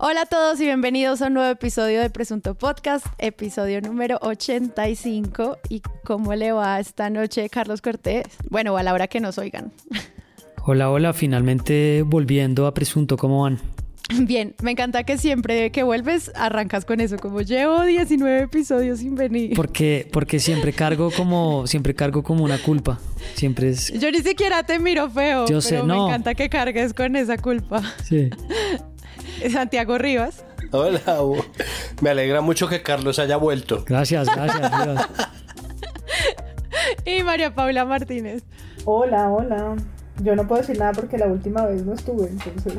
Hola a todos y bienvenidos a un nuevo episodio de Presunto Podcast, episodio número 85. ¿Y cómo le va esta noche Carlos Cortés? Bueno, a la hora que nos oigan. Hola, hola, finalmente volviendo a Presunto, ¿cómo van? Bien, me encanta que siempre que vuelves arrancas con eso, como llevo 19 episodios sin venir. Porque, porque siempre cargo como, siempre cargo como una culpa. Siempre es. Yo ni siquiera te miro feo. Yo sé, no. Me encanta que cargues con esa culpa. Sí. Santiago Rivas. Hola, me alegra mucho que Carlos haya vuelto. Gracias, gracias, y María Paula Martínez. Hola, hola. Yo no puedo decir nada porque la última vez no estuve, entonces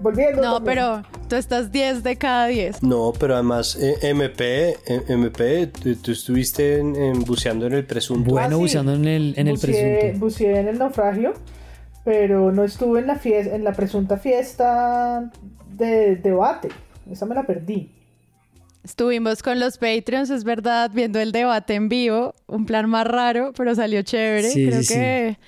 volviendo. No, pero tú estás 10 de cada 10. No, pero además eh, MP, eh, MP, tú, estuviste en, buceando en el presunto. Bueno, ah, buceando en el, en el presunto. Buceé en el naufragio, pero no estuve en la fiesta, en la presunta fiesta de debate. Esa me la perdí. Estuvimos con los Patreons, es verdad, viendo el debate en vivo, un plan más raro, pero salió chévere. Creo que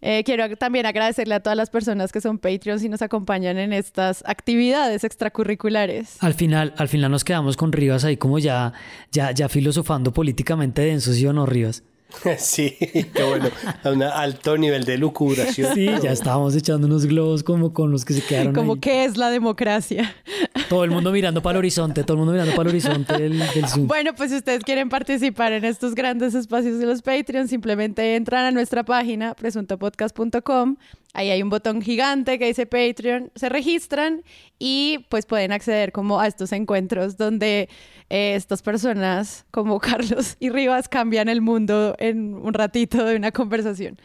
eh, quiero también agradecerle a todas las personas que son Patreons y nos acompañan en estas actividades extracurriculares. Al final, al final nos quedamos con Rivas ahí como ya, ya, ya filosofando políticamente denso, ¿sí o no, Rivas? Sí, qué bueno. A un alto nivel de lucubración. Sí, ya estábamos echando unos globos como con los que se quedaron. Como que es la democracia. Todo el mundo mirando para el horizonte, todo el mundo mirando para el horizonte del, Zoom. Bueno, pues si ustedes quieren participar en estos grandes espacios de los Patreons, simplemente entran a nuestra página presuntopodcast.com. Ahí hay un botón gigante que dice Patreon, se registran y pues pueden acceder como a estos encuentros donde eh, estas personas como Carlos y Rivas cambian el mundo en un ratito de una conversación.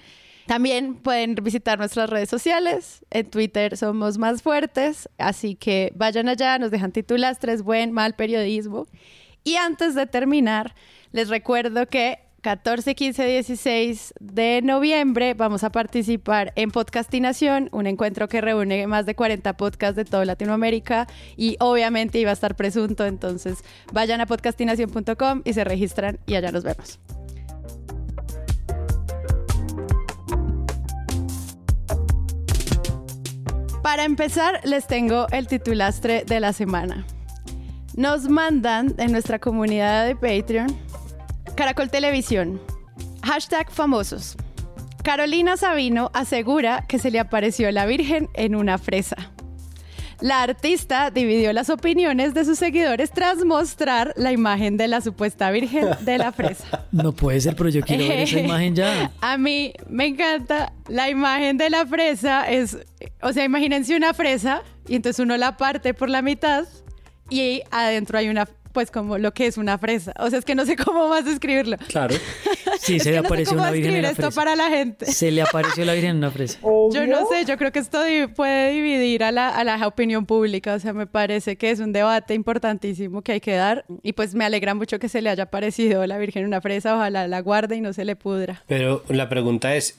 También pueden visitar nuestras redes sociales. En Twitter somos más fuertes, así que vayan allá, nos dejan tres buen, mal periodismo. Y antes de terminar, les recuerdo que 14, 15, 16 de noviembre vamos a participar en Podcastinación, un encuentro que reúne más de 40 podcasts de toda Latinoamérica y obviamente iba a estar presunto, entonces vayan a podcastinación.com y se registran y allá nos vemos. Para empezar, les tengo el titulastre de la semana. Nos mandan en nuestra comunidad de Patreon Caracol Televisión. Hashtag famosos. Carolina Sabino asegura que se le apareció la Virgen en una fresa. La artista dividió las opiniones de sus seguidores tras mostrar la imagen de la supuesta Virgen de la Fresa. No puede ser, pero yo quiero ver esa imagen ya. A mí me encanta la imagen de la fresa. Es, o sea, imagínense una fresa y entonces uno la parte por la mitad y adentro hay una pues como lo que es una fresa. O sea, es que no sé cómo más describirlo. Claro. Sí, se le apareció una virgen en una fresa. esto para la gente. Se le apareció la virgen en una fresa. Yo no sé, yo creo que esto puede dividir a la, a la opinión pública. O sea, me parece que es un debate importantísimo que hay que dar. Y pues me alegra mucho que se le haya aparecido la virgen en una fresa. Ojalá la guarde y no se le pudra. Pero la pregunta es,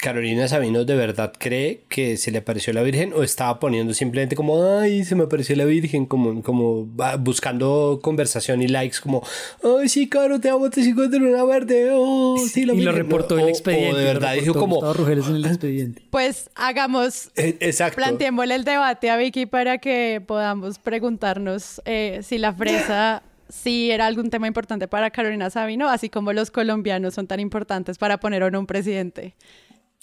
Carolina Sabino de verdad cree que se le apareció la Virgen o estaba poniendo simplemente como, ay, se me apareció la Virgen, como, como buscando conversación y likes, como, ay, sí, Caro, te amo, te sigo de una verde, oh, sí, la Y lo reportó el expediente. O, de verdad dijo como... en el expediente. Pues hagamos, eh, exacto. planteémosle el debate a Vicky para que podamos preguntarnos eh, si la fresa sí era algún tema importante para Carolina Sabino, así como los colombianos son tan importantes para poner o no un presidente.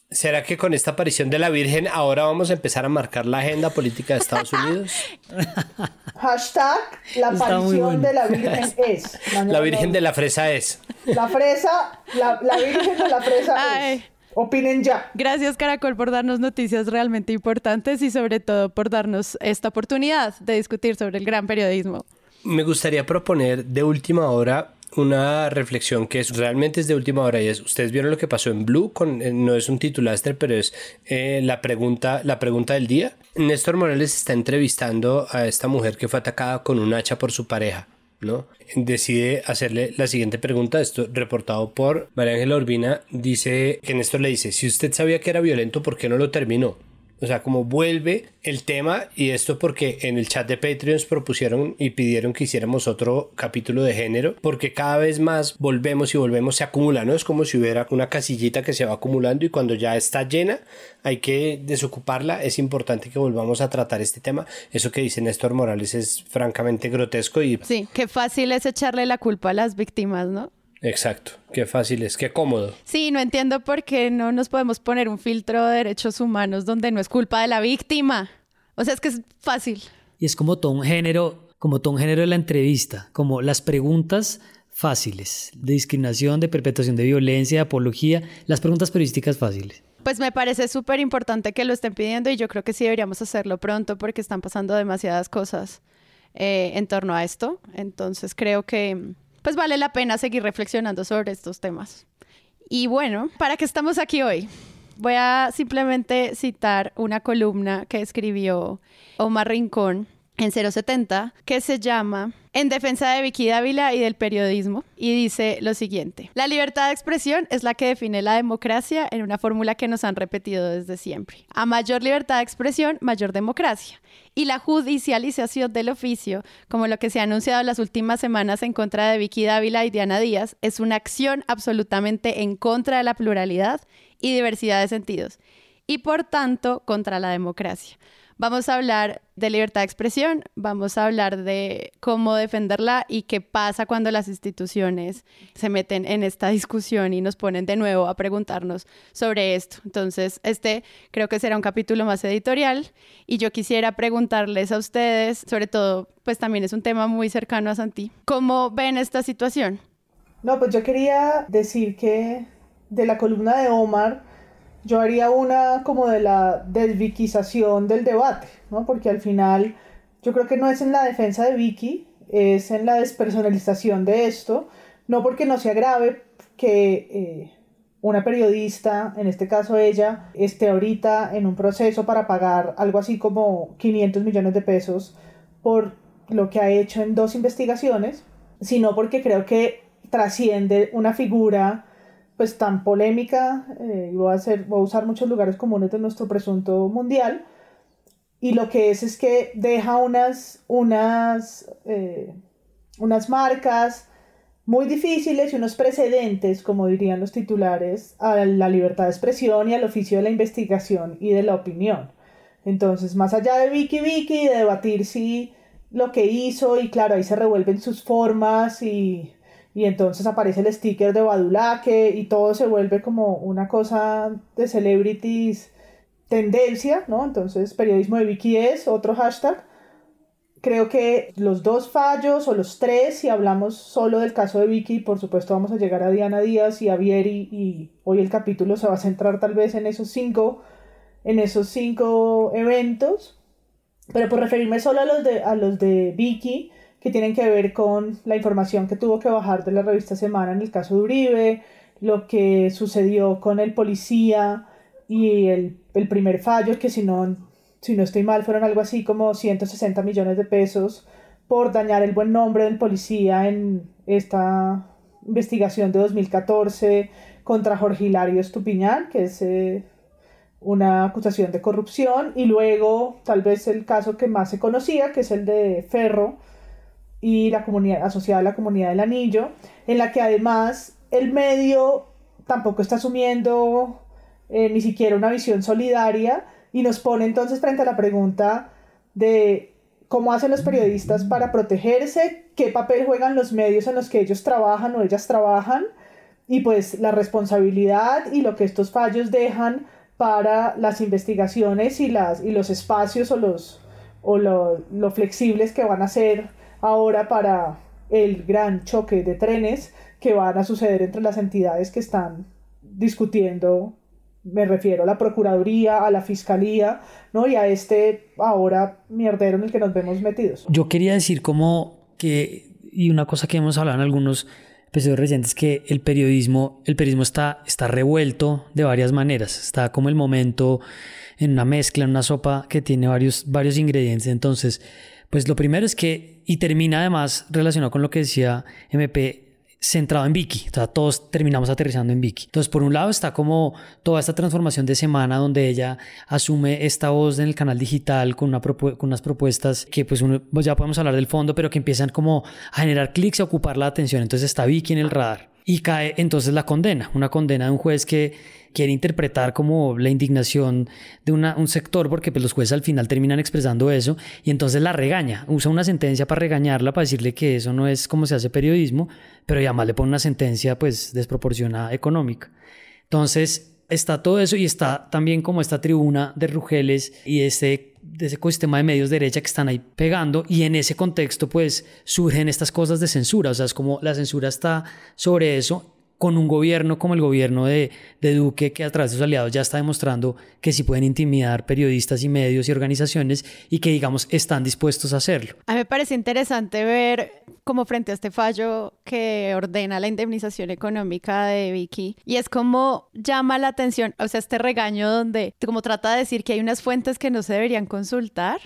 ¿Será que con esta aparición de la Virgen ahora vamos a empezar a marcar la agenda política de Estados Unidos? Hashtag la aparición de la Virgen es. la Virgen de la Fresa es. La fresa, la, Virgen de la Fresa es. Opinen ya. Gracias Caracol por darnos noticias realmente importantes y sobre todo por darnos esta oportunidad de discutir sobre el gran periodismo. Me gustaría proponer de última hora una reflexión que es, realmente es de última hora y es, ustedes vieron lo que pasó en Blue, con, eh, no es un titulastre, pero es eh, la, pregunta, la pregunta del día. Néstor Morales está entrevistando a esta mujer que fue atacada con un hacha por su pareja. ¿no? Decide hacerle la siguiente pregunta, esto reportado por María Ángela Urbina, dice que Néstor le dice, si usted sabía que era violento, ¿por qué no lo terminó? O sea, como vuelve el tema y esto porque en el chat de Patreons propusieron y pidieron que hiciéramos otro capítulo de género porque cada vez más volvemos y volvemos, se acumula, ¿no? Es como si hubiera una casillita que se va acumulando y cuando ya está llena hay que desocuparla. Es importante que volvamos a tratar este tema. Eso que dice Néstor Morales es francamente grotesco y... Sí, qué fácil es echarle la culpa a las víctimas, ¿no? Exacto, qué fácil es, qué cómodo. Sí, no entiendo por qué no nos podemos poner un filtro de derechos humanos donde no es culpa de la víctima. O sea, es que es fácil. Y es como todo un género, como todo un género de la entrevista, como las preguntas fáciles, de discriminación, de perpetuación de violencia, de apología, las preguntas periodísticas fáciles. Pues me parece súper importante que lo estén pidiendo y yo creo que sí deberíamos hacerlo pronto porque están pasando demasiadas cosas eh, en torno a esto. Entonces creo que pues vale la pena seguir reflexionando sobre estos temas. Y bueno, ¿para qué estamos aquí hoy? Voy a simplemente citar una columna que escribió Omar Rincón en 070 que se llama En defensa de Vicky Dávila y del periodismo y dice lo siguiente. La libertad de expresión es la que define la democracia en una fórmula que nos han repetido desde siempre. A mayor libertad de expresión, mayor democracia. Y la judicialización del oficio, como lo que se ha anunciado las últimas semanas en contra de Vicky Dávila y Diana Díaz, es una acción absolutamente en contra de la pluralidad y diversidad de sentidos y por tanto contra la democracia. Vamos a hablar de libertad de expresión, vamos a hablar de cómo defenderla y qué pasa cuando las instituciones se meten en esta discusión y nos ponen de nuevo a preguntarnos sobre esto. Entonces, este creo que será un capítulo más editorial y yo quisiera preguntarles a ustedes, sobre todo, pues también es un tema muy cercano a Santi, ¿cómo ven esta situación? No, pues yo quería decir que de la columna de Omar, yo haría una como de la desviquización del debate, ¿no? Porque al final yo creo que no es en la defensa de Vicky, es en la despersonalización de esto, no porque no sea grave que eh, una periodista, en este caso ella, esté ahorita en un proceso para pagar algo así como 500 millones de pesos por lo que ha hecho en dos investigaciones, sino porque creo que trasciende una figura pues tan polémica, eh, y voy a, hacer, voy a usar muchos lugares comunes de nuestro presunto mundial, y lo que es es que deja unas, unas, eh, unas marcas muy difíciles y unos precedentes, como dirían los titulares, a la libertad de expresión y al oficio de la investigación y de la opinión. Entonces, más allá de Vicky Vicky, de debatir si lo que hizo, y claro, ahí se revuelven sus formas y y entonces aparece el sticker de Badulaque y todo se vuelve como una cosa de celebrities tendencia, ¿no? Entonces, periodismo de Vicky es otro hashtag. Creo que los dos fallos o los tres, si hablamos solo del caso de Vicky, por supuesto vamos a llegar a Diana Díaz y a Vieri y hoy el capítulo se va a centrar tal vez en esos cinco, en esos cinco eventos. Pero por referirme solo a los de, a los de Vicky, que tienen que ver con la información que tuvo que bajar de la revista Semana en el caso de Uribe, lo que sucedió con el policía y el, primer fallo, que si no, si no estoy mal, fueron algo así como 160 millones de pesos por dañar el buen nombre del policía en esta investigación de 2014 contra Jorge Hilario Estupiñán, que es eh, una acusación de corrupción, y luego tal vez el caso que más se conocía, que es el de Ferro, y la comunidad asociada a la comunidad del anillo, en la que además el medio tampoco está asumiendo eh, ni siquiera una visión solidaria y nos pone entonces frente a la pregunta de cómo hacen los periodistas para protegerse, qué papel juegan los medios en los que ellos trabajan o ellas trabajan y pues la responsabilidad y lo que estos fallos dejan para las investigaciones y, las, y los espacios o, los, o lo, lo flexibles que van a ser ahora para el gran choque de trenes que van a suceder entre las entidades que están discutiendo me refiero a la Procuraduría, a la Fiscalía, ¿no? Y a este ahora mierdero en el que nos vemos metidos. Yo quería decir como que, y una cosa que hemos hablado en algunos episodios recientes, que el periodismo, el periodismo está, está revuelto de varias maneras. Está como el momento en una mezcla, en una sopa que tiene varios, varios ingredientes. Entonces, pues lo primero es que, y termina además relacionado con lo que decía MP, centrado en Vicky. O sea, todos terminamos aterrizando en Vicky. Entonces, por un lado está como toda esta transformación de semana donde ella asume esta voz en el canal digital con, una con unas propuestas que pues, uno, pues ya podemos hablar del fondo, pero que empiezan como a generar clics y a ocupar la atención. Entonces está Vicky en el radar. Y cae entonces la condena, una condena de un juez que quiere interpretar como la indignación de un sector, porque pues, los jueces al final terminan expresando eso, y entonces la regaña, usa una sentencia para regañarla, para decirle que eso no es como se hace periodismo, pero además le pone una sentencia pues desproporcionada económica. Entonces está todo eso y está también como esta tribuna de Rugeles y ese, de ese ecosistema de medios derecha que están ahí pegando y en ese contexto pues surgen estas cosas de censura, o sea, es como la censura está sobre eso con un gobierno como el gobierno de, Duque, que a través de sus aliados ya está demostrando que sí pueden intimidar periodistas y medios y organizaciones y que, digamos, están dispuestos a hacerlo. A mí me parece interesante ver cómo frente a este fallo que ordena la indemnización económica de Vicky, y es como llama la atención, o sea, este regaño donde como trata de decir que hay unas fuentes que no se deberían consultar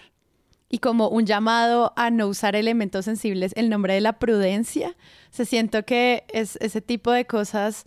y como un llamado a no usar elementos sensibles el nombre de la prudencia. Se siento que es ese tipo de cosas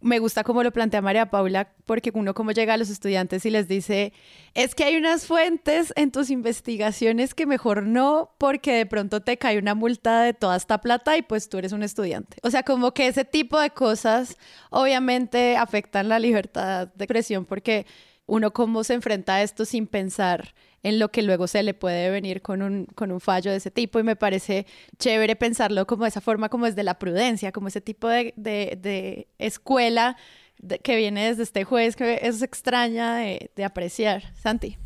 me gusta como lo plantea María Paula, porque uno como llega a los estudiantes y les dice, es que hay unas fuentes en tus investigaciones que mejor no, porque de pronto te cae una multa de toda esta plata y pues tú eres un estudiante. O sea, como que ese tipo de cosas obviamente afectan la libertad de expresión, porque uno cómo se enfrenta a esto sin pensar en lo que luego se le puede venir con un, con un fallo de ese tipo y me parece chévere pensarlo como de esa forma, como desde la prudencia, como ese tipo de, de, escuela que viene desde este juez, que es extraña de, de apreciar. Santi.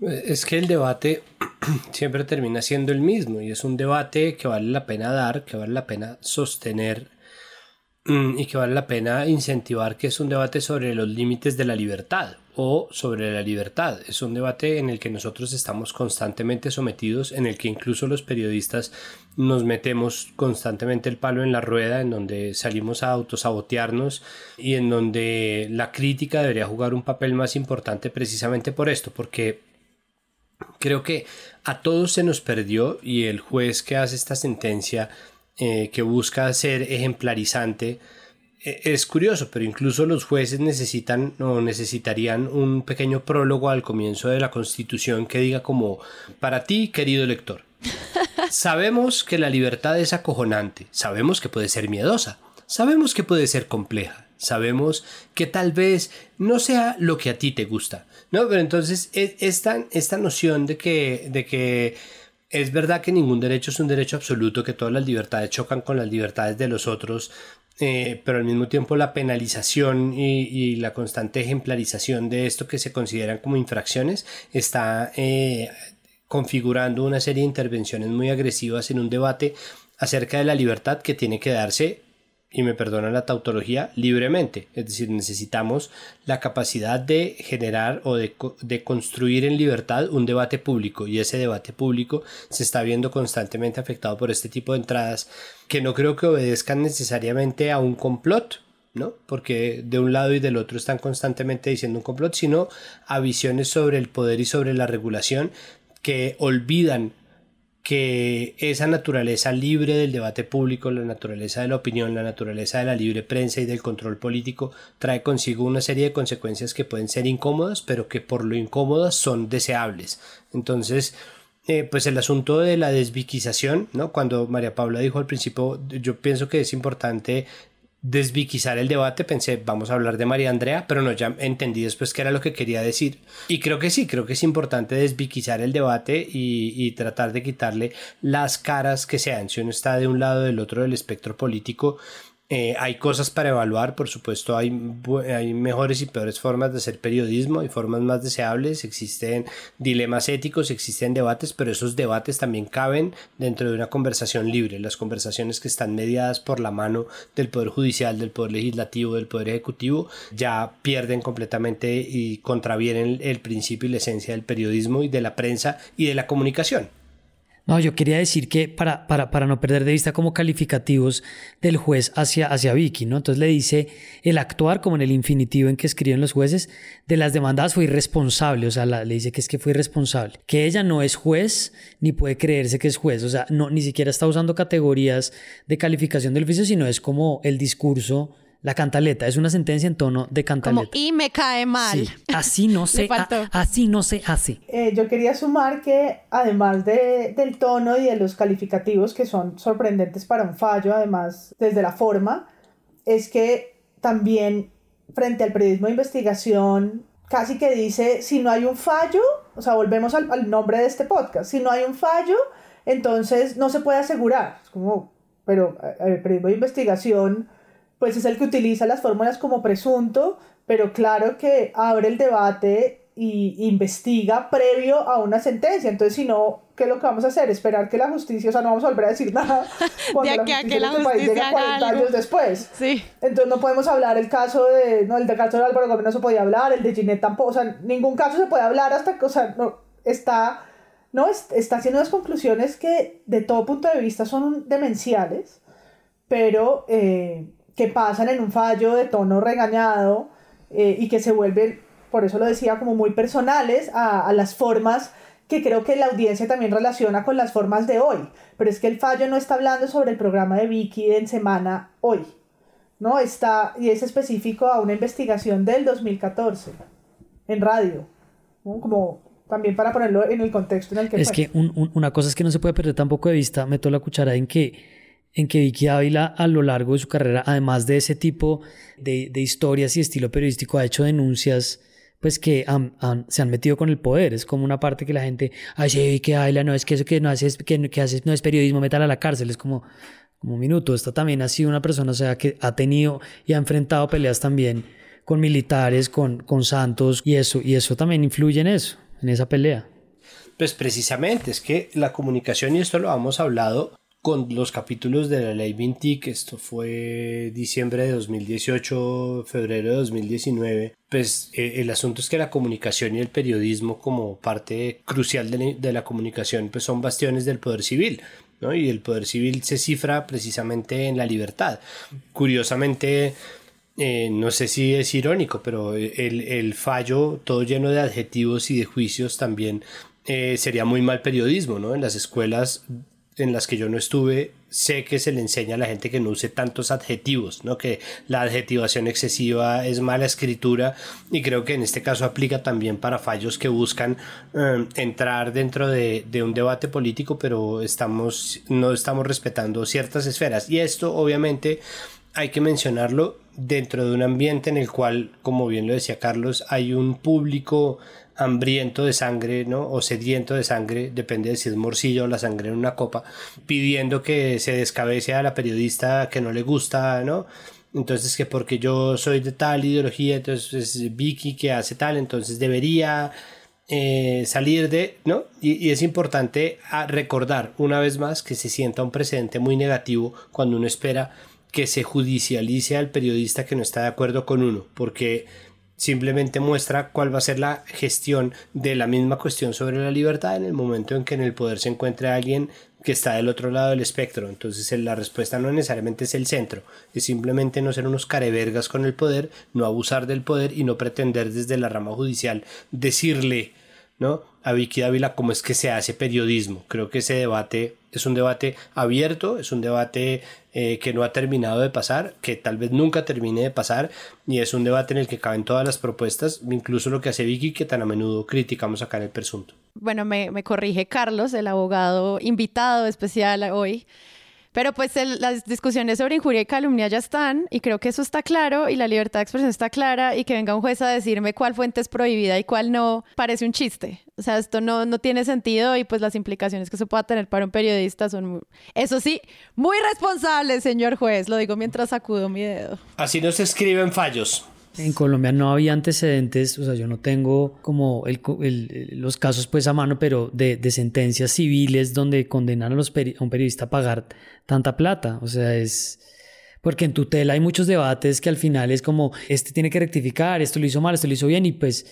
Es que el debate siempre termina siendo el mismo y es un debate que vale la pena dar, que vale la pena sostener y que vale la pena incentivar, que es un debate sobre los límites de la libertad o sobre la libertad. Es un debate en el que nosotros estamos constantemente sometidos, en el que incluso los periodistas nos metemos constantemente el palo en la rueda, en donde salimos a autosabotearnos y en donde la crítica debería jugar un papel más importante precisamente por esto, porque creo que a todos se nos perdió y el juez que hace esta sentencia eh, que busca ser ejemplarizante e, es curioso, pero incluso los jueces necesitan o necesitarían un pequeño prólogo al comienzo de la Constitución que diga como para ti, querido lector. Sabemos que la libertad es acojonante, sabemos que puede ser miedosa, sabemos que puede ser compleja, sabemos que tal vez no sea lo que a ti te gusta. No, pero entonces e, esta, esta noción de que, de que es verdad que ningún derecho es un derecho absoluto, que todas las libertades chocan con las libertades de los otros, eh, pero al mismo tiempo la penalización y, la constante ejemplarización de esto que se consideran como infracciones está eh, configurando una serie de intervenciones muy agresivas en un debate acerca de la libertad que tiene que darse y me perdona la tautología, libremente. Es decir, necesitamos la capacidad de generar o de, de, construir en libertad un debate público y ese debate público se está viendo constantemente afectado por este tipo de entradas que no creo que obedezcan necesariamente a un complot, ¿no? Porque de un lado y del otro están constantemente diciendo un complot, sino a visiones sobre el poder y sobre la regulación que olvidan que esa naturaleza libre del debate público, la naturaleza de la opinión, la naturaleza de la libre prensa y del control político trae consigo una serie de consecuencias que pueden ser incómodas, pero que por lo incómodas son deseables. Entonces, eh, pues el asunto de la desviquización, ¿no? Cuando María Paula dijo al principio, yo pienso que es importante desviquizar el debate, pensé, vamos a hablar de María Andrea, pero no, ya entendí después qué era lo que quería decir. Y creo que sí, creo que es importante desviquizar el debate y, y tratar de quitarle las caras que sean. Si uno está de un lado o del otro del espectro político, eh, hay cosas para evaluar, por supuesto, hay, hay mejores y peores formas de hacer periodismo, hay formas más deseables, existen dilemas éticos, existen debates, pero esos debates también caben dentro de una conversación libre, las conversaciones que están mediadas por la mano del Poder Judicial, del Poder Legislativo, del Poder Ejecutivo, ya pierden completamente y contravienen el principio y la esencia del periodismo y de la prensa y de la comunicación. No, yo quería decir que para, para, para, no perder de vista como calificativos del juez hacia, hacia Vicky, ¿no? Entonces le dice el actuar, como en el infinitivo en que escriben los jueces, de las demandadas fue irresponsable, o sea, le dice que es que fue irresponsable, que ella no es juez ni puede creerse que es juez, o sea, no, ni siquiera está usando categorías de calificación del oficio, sino es como el discurso la cantaleta es una sentencia en tono de cantaleta. y me cae mal. así no se, así no se hace. Eh, yo quería sumar que además de, del tono y de los calificativos que son sorprendentes para un fallo, además desde la forma, es que también frente al periodismo de investigación casi que dice, si no hay un fallo, o sea, volvemos al, al nombre de este podcast, si no hay un fallo, entonces no se puede asegurar. Es como, pero eh, el periodismo de investigación pues es el que utiliza las fórmulas como presunto, pero claro que abre el debate y investiga previo a una sentencia. Entonces, si no, ¿qué es lo que vamos a hacer? Esperar que la justicia, o sea, no vamos a volver a decir nada cuando la justicia, que la este país llega 40 años después. Sí. Entonces, no podemos hablar el caso de, no, el de caso de Álvaro Gómez no se podía hablar, el de Ginette tampoco, o sea, ningún caso se puede hablar hasta que, o sea, no, está, no, está haciendo unas conclusiones que de todo punto de vista son demenciales, pero... Eh, que pasan en un fallo de tono regañado eh, y que se vuelven, por eso lo decía, como muy personales a, las formas que creo que la audiencia también relaciona con las formas de hoy. Pero es que el fallo no está hablando sobre el programa de Vicky en semana hoy, ¿no? Está, y es específico a una investigación del 2014 en radio, como también para ponerlo en el contexto en el que... Es que una cosa es que no se puede perder tampoco de vista, meto la cuchara en que en que Vicky Ávila a lo largo de su carrera, además de ese tipo de, historias y estilo periodístico, ha hecho denuncias pues que se han metido con el poder. Es como una parte que la gente, ay, sí, Vicky Ávila, no, es que eso que no hace, que, que hace no es periodismo, métala a la cárcel. Es como, un minuto. Esta también ha sido una persona, que ha tenido y ha enfrentado peleas también con militares, con, con santos, y eso, y eso también influye en eso, en esa pelea. Pues precisamente, es que la comunicación, y esto lo hemos hablado, con los capítulos de la ley Vintic, esto fue diciembre de 2018, febrero de 2019, pues eh, el asunto es que la comunicación y el periodismo como parte crucial de la, comunicación pues son bastiones del poder civil. ¿no? Y el poder civil se cifra precisamente en la libertad. Curiosamente, eh, no sé si es irónico, pero el, el, fallo, todo lleno de adjetivos y de juicios, también eh, sería muy mal periodismo, ¿no? En las escuelas en las que yo no estuve, sé que se le enseña a la gente que no use tantos adjetivos, ¿no? que la adjetivación excesiva es mala escritura y creo que en este caso aplica también para fallos que buscan eh, entrar dentro de, de, un debate político, pero estamos, no estamos respetando ciertas esferas. Y esto obviamente hay que mencionarlo dentro de un ambiente en el cual, como bien lo decía Carlos, hay un público hambriento de sangre, ¿no? O sediento de sangre, depende de si es morcillo o la sangre en una copa, pidiendo que se descabece a la periodista que no le gusta, ¿no? Entonces que porque yo soy de tal ideología, entonces es Vicky que hace tal, entonces debería eh, salir de, ¿no? Y, es importante recordar una vez más que se sienta un precedente muy negativo cuando uno espera que se judicialice al periodista que no está de acuerdo con uno, porque simplemente muestra cuál va a ser la gestión de la misma cuestión sobre la libertad en el momento en que en el poder se encuentre alguien que está del otro lado del espectro. Entonces la respuesta no necesariamente es el centro, es simplemente no ser unos carevergas con el poder, no abusar del poder y no pretender desde la rama judicial decirle ¿no? a Vicky Dávila cómo es que se hace periodismo. Creo que ese debate es un debate abierto, es un debate eh, que no ha terminado de pasar, que tal vez nunca termine de pasar, y es un debate en el que caben todas las propuestas, incluso lo que hace Vicky, que tan a menudo criticamos acá en el presunto. Bueno, me, me corrige Carlos, el abogado invitado especial hoy. Pero pues las discusiones sobre injuria y calumnia ya están y creo que eso está claro y la libertad de expresión está clara y que venga un juez a decirme cuál fuente es prohibida y cuál no, parece un chiste. O sea, esto no, no tiene sentido y pues las implicaciones que se pueda tener para un periodista son, eso sí, muy responsables, señor juez. Lo digo mientras sacudo mi dedo. Así no se escriben fallos. En Colombia no había antecedentes, o sea, yo no tengo como los casos pues a mano, pero de, sentencias civiles donde condenan a, los a un periodista a pagar tanta plata. O sea, es... Porque en tutela hay muchos debates que al final es como, este tiene que rectificar, esto lo hizo mal, esto lo hizo bien, y pues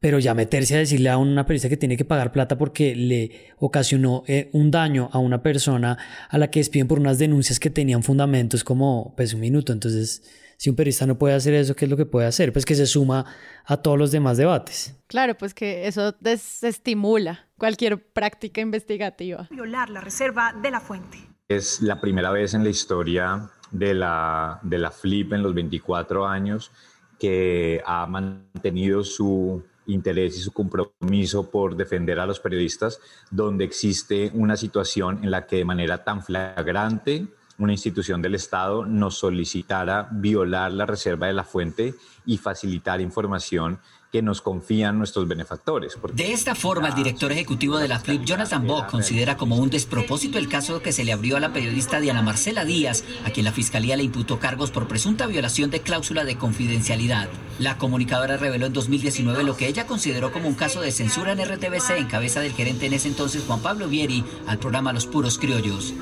pero ya meterse a decirle a una periodista que tiene que pagar plata porque le ocasionó eh, un daño a una persona a la que despiden por unas denuncias que tenían fundamentos como pues un minuto. Entonces, si un periodista no puede hacer eso, ¿qué es lo que puede hacer? Pues que se suma a todos los demás debates. Claro, pues que eso desestimula cualquier práctica investigativa. Violar la reserva de la fuente. Es la primera vez en la historia de la, de la FLIP en los 24 años que ha mantenido su interés y su compromiso por defender a los periodistas, donde existe una situación en la que de manera tan flagrante una institución del Estado nos solicitara violar la reserva de la fuente y facilitar información que nos confían nuestros benefactores. De esta forma, el director ejecutivo de la FLIP, Jonathan Bock, considera como un despropósito el caso que se le abrió a la periodista Diana Marcela Díaz, a quien la fiscalía le imputó cargos por presunta violación de cláusula de confidencialidad. La comunicadora reveló en 2019 lo que ella consideró como un caso de censura en RTBC en cabeza del gerente en ese entonces Juan Pablo Vieri al programa Los Puros Criollos.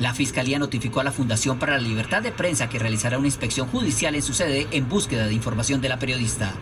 La Fiscalía notificó a la Fundación para la Libertad de Prensa que realizará una inspección judicial en su sede en búsqueda de información de la periodista.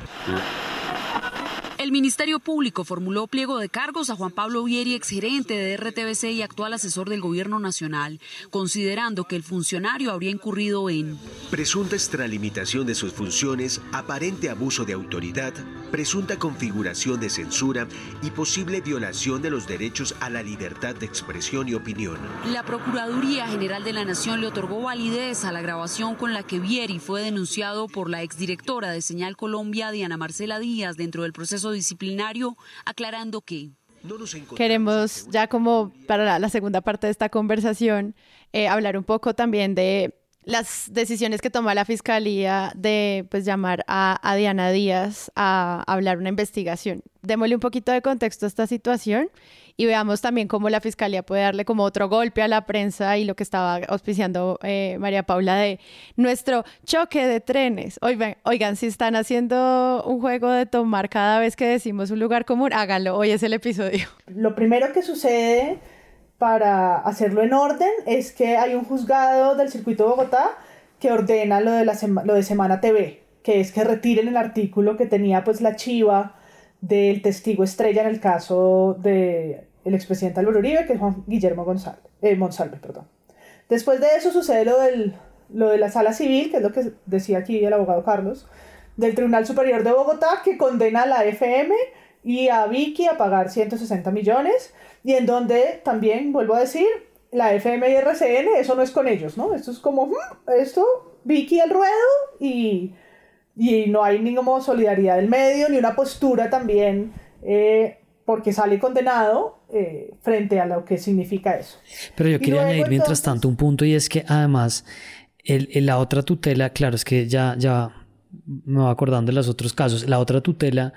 El Ministerio Público formuló pliego de cargos a Juan Pablo Vieri, exgerente de RTBC y actual asesor del Gobierno Nacional, considerando que el funcionario habría incurrido en presunta extralimitación de sus funciones, aparente abuso de autoridad, presunta configuración de censura y posible violación de los derechos a la libertad de expresión y opinión. La Procuraduría General de la Nación le otorgó validez a la grabación con la que Vieri fue denunciado por la exdirectora de Señal Colombia, Diana Marcela Díaz, dentro del proceso disciplinario, aclarando que Queremos ya como para la segunda parte de esta conversación eh, hablar un poco también de las decisiones que toma la fiscalía de pues llamar a, Diana Díaz a hablar una investigación. Démosle un poquito de contexto a esta situación y veamos también cómo la fiscalía puede darle como otro golpe a la prensa y lo que estaba auspiciando eh, María Paula de nuestro choque de trenes. Oigan, oigan, si están haciendo un juego de tomar cada vez que decimos un lugar común, háganlo. Hoy es el episodio. Lo primero que sucede para hacerlo en orden es que hay un juzgado del circuito de Bogotá que ordena lo de, la lo de Semana TV, que es que retiren el artículo que tenía pues la chiva del testigo estrella en el caso de el expresidente Álvaro Uribe, que es Juan Guillermo González, eh, Monsalve. Perdón. Después de eso sucede lo, del, lo de la sala civil, que es lo que decía aquí el abogado Carlos, del Tribunal Superior de Bogotá, que condena a la FM y a Vicky a pagar 160 millones, y en donde también, vuelvo a decir, la FM y RCN, eso no es con ellos, ¿no? Esto es como, hmm, esto, Vicky al ruedo y, y no hay ninguna solidaridad del medio, ni una postura también eh, porque sale condenado eh, frente a lo que significa eso. Pero yo quería añadir mientras tanto un punto y es que además el, la otra tutela, claro, es que ya, ya me voy acordando de los otros casos, la otra tutela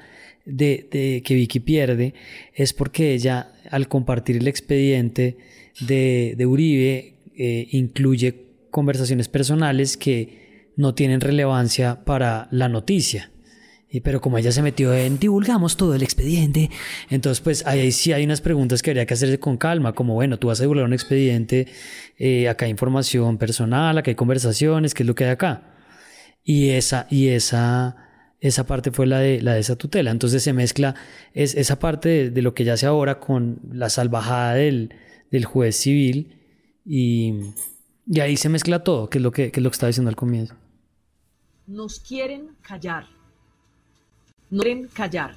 de, que Vicky pierde es porque ella al compartir el expediente de, de Uribe eh, incluye conversaciones personales que no tienen relevancia para la noticia. Y, pero como ella se metió en divulgamos todo el expediente, entonces pues ahí sí hay unas preguntas que habría que hacerse con calma, como bueno, tú vas a divulgar un expediente, eh, acá hay información personal, acá hay conversaciones, ¿qué es lo que hay acá? Y esa, y esa, esa parte fue la de, la de esa tutela, entonces se mezcla es, esa parte de, lo que ya hace ahora con la salvajada del, del juez civil y, y, ahí se mezcla todo, que es lo que, que es lo que estaba diciendo al comienzo. Nos quieren callar no quieren callar.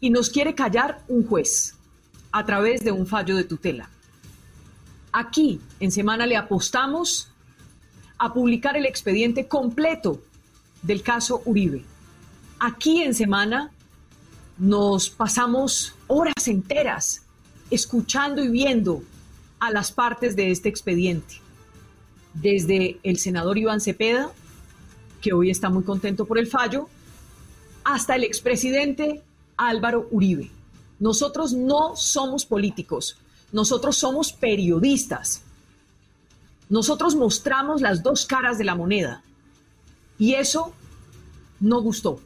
Y nos quiere callar un juez a través de un fallo de tutela. Aquí, en semana, le apostamos a publicar el expediente completo del caso Uribe. Aquí en semana nos pasamos horas enteras escuchando y viendo a las partes de este expediente. Desde el senador Iván Cepeda, que hoy está muy contento por el fallo, hasta el expresidente Álvaro Uribe. Nosotros no somos políticos, nosotros somos periodistas. Nosotros mostramos las dos caras de la moneda y eso no gustó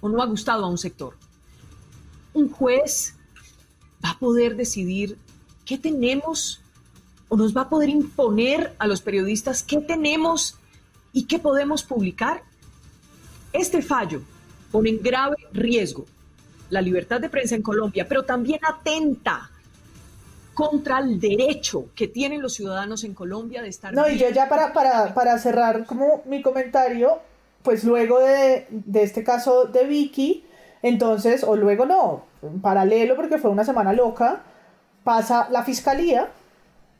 o no ha gustado a un sector. Un juez va a poder decidir qué tenemos o nos va a poder imponer a los periodistas qué tenemos y qué podemos publicar. Este fallo pone en grave riesgo la libertad de prensa en Colombia, pero también atenta contra el derecho que tienen los ciudadanos en Colombia de estar... No, y yo ya para, para, para cerrar como mi comentario, pues luego de, de, este caso de Vicky, entonces, o luego no, en paralelo, porque fue una semana loca, pasa la fiscalía,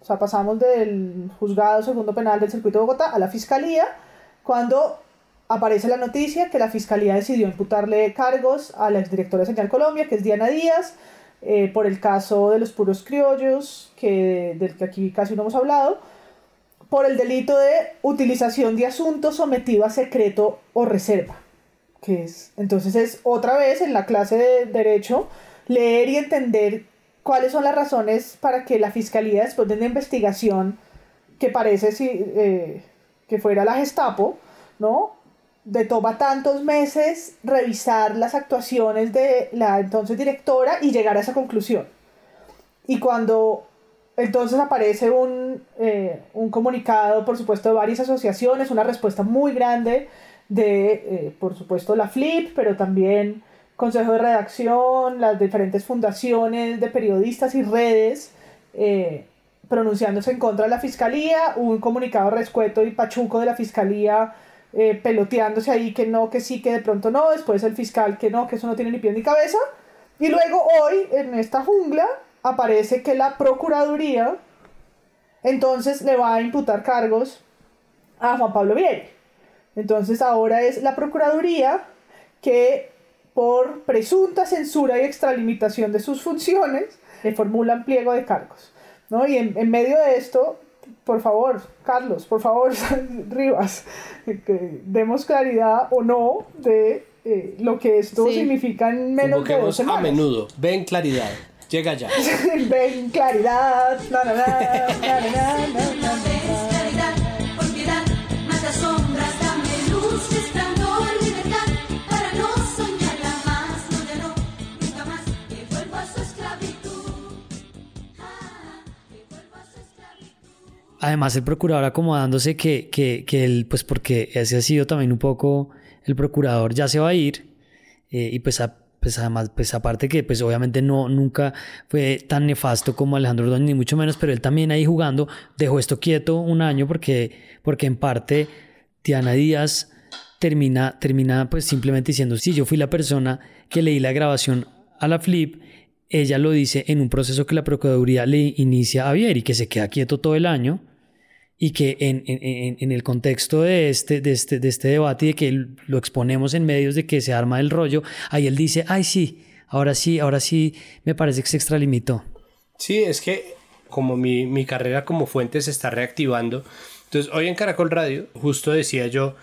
o sea, pasamos del juzgado segundo penal del circuito de Bogotá a la fiscalía, cuando aparece la noticia que la fiscalía decidió imputarle cargos a la exdirectora de Señal Colombia, que es Diana Díaz, eh, por el caso de los puros criollos, que, del que aquí casi no hemos hablado, por el delito de utilización de asuntos sometido a secreto o reserva. Que es, entonces es otra vez en la clase de derecho leer y entender cuáles son las razones para que la fiscalía después de una investigación que parece si, eh, que fuera la Gestapo, ¿no? De toma tantos meses revisar las actuaciones de la entonces directora y llegar a esa conclusión. Y cuando entonces aparece un, eh, un comunicado, por supuesto, de varias asociaciones, una respuesta muy grande de, eh, por supuesto, la FLIP, pero también Consejo de Redacción, las diferentes fundaciones de periodistas y redes, eh, pronunciándose en contra de la Fiscalía, un comunicado rescueto y pachuco de la Fiscalía eh, peloteándose ahí que no, que sí, que de pronto no, después el fiscal que no, que eso no tiene ni pie ni cabeza. Y luego hoy, en esta jungla, aparece que la Procuraduría entonces le va a imputar cargos a Juan Pablo Vieri. Entonces ahora es la Procuraduría que por presunta censura y extralimitación de sus funciones le formulan pliego de cargos. ¿no? Y en, en medio de esto, por favor, Carlos, por favor, Rivas, que demos claridad o no de eh, lo que esto significa en menos de dos semanas. a menudo, ven claridad, llega ya. ven claridad, na, na, na, Además, el procurador acomodándose que, que, que él, pues porque ese ha sido también un poco, el procurador ya se va a ir, eh, y pues, pues además, pues aparte que pues obviamente no, nunca fue tan nefasto como Alejandro Ordóñez, ni mucho menos, pero él también ahí jugando dejó esto quieto un año porque, porque en parte Diana Díaz termina, termina pues simplemente diciendo, sí, yo fui la persona que leí la grabación a la Flip, ella lo dice en un proceso que la Procuraduría le inicia a Vieri, que se queda quieto todo el año y que en, en, en, el contexto de este, de, este, de este debate y de que lo exponemos en medios de que se arma el rollo, ahí él dice, ay sí, ahora sí, ahora sí, me parece que se extralimitó. Sí, es que como mi, mi carrera como fuente se está reactivando, entonces hoy en Caracol Radio justo decía yo,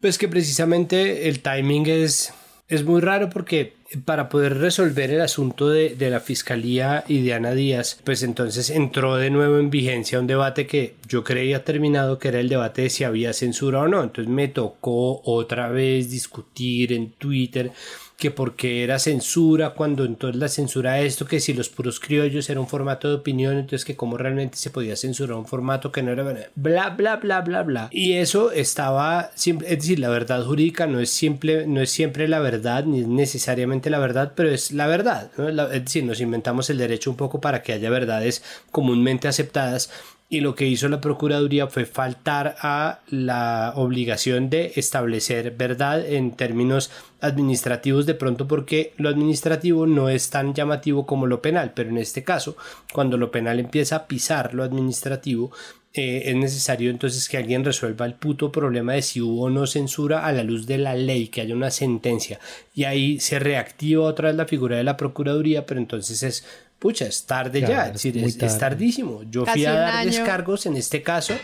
pues que precisamente el timing es, es muy raro porque para poder resolver el asunto de, de, la fiscalía y de Ana Díaz, pues entonces entró de nuevo en vigencia un debate que yo creía terminado, que era el debate de si había censura o no. Entonces me tocó otra vez discutir en Twitter que porque era censura, cuando entonces la censura esto, que si los puros criollos era un formato de opinión, entonces que como realmente se podía censurar un formato que no era bla bla bla bla bla. Y eso estaba siempre, es decir, la verdad jurídica no es siempre, no es siempre la verdad, ni es necesariamente la verdad, pero es la verdad. es decir, nos inventamos el derecho un poco para que haya verdades comúnmente aceptadas y lo que hizo la Procuraduría fue faltar a la obligación de establecer verdad en términos administrativos de pronto porque lo administrativo no es tan llamativo como lo penal, pero en este caso, cuando lo penal empieza a pisar lo administrativo, eh, es necesario entonces que alguien resuelva el puto problema de si hubo o no censura a la luz de la ley, que haya una sentencia. Y ahí se reactiva otra vez la figura de la Procuraduría, pero entonces es pucha, es tarde ya, es, decir, es, tardísimo. Yo fui a dar descargos en este caso,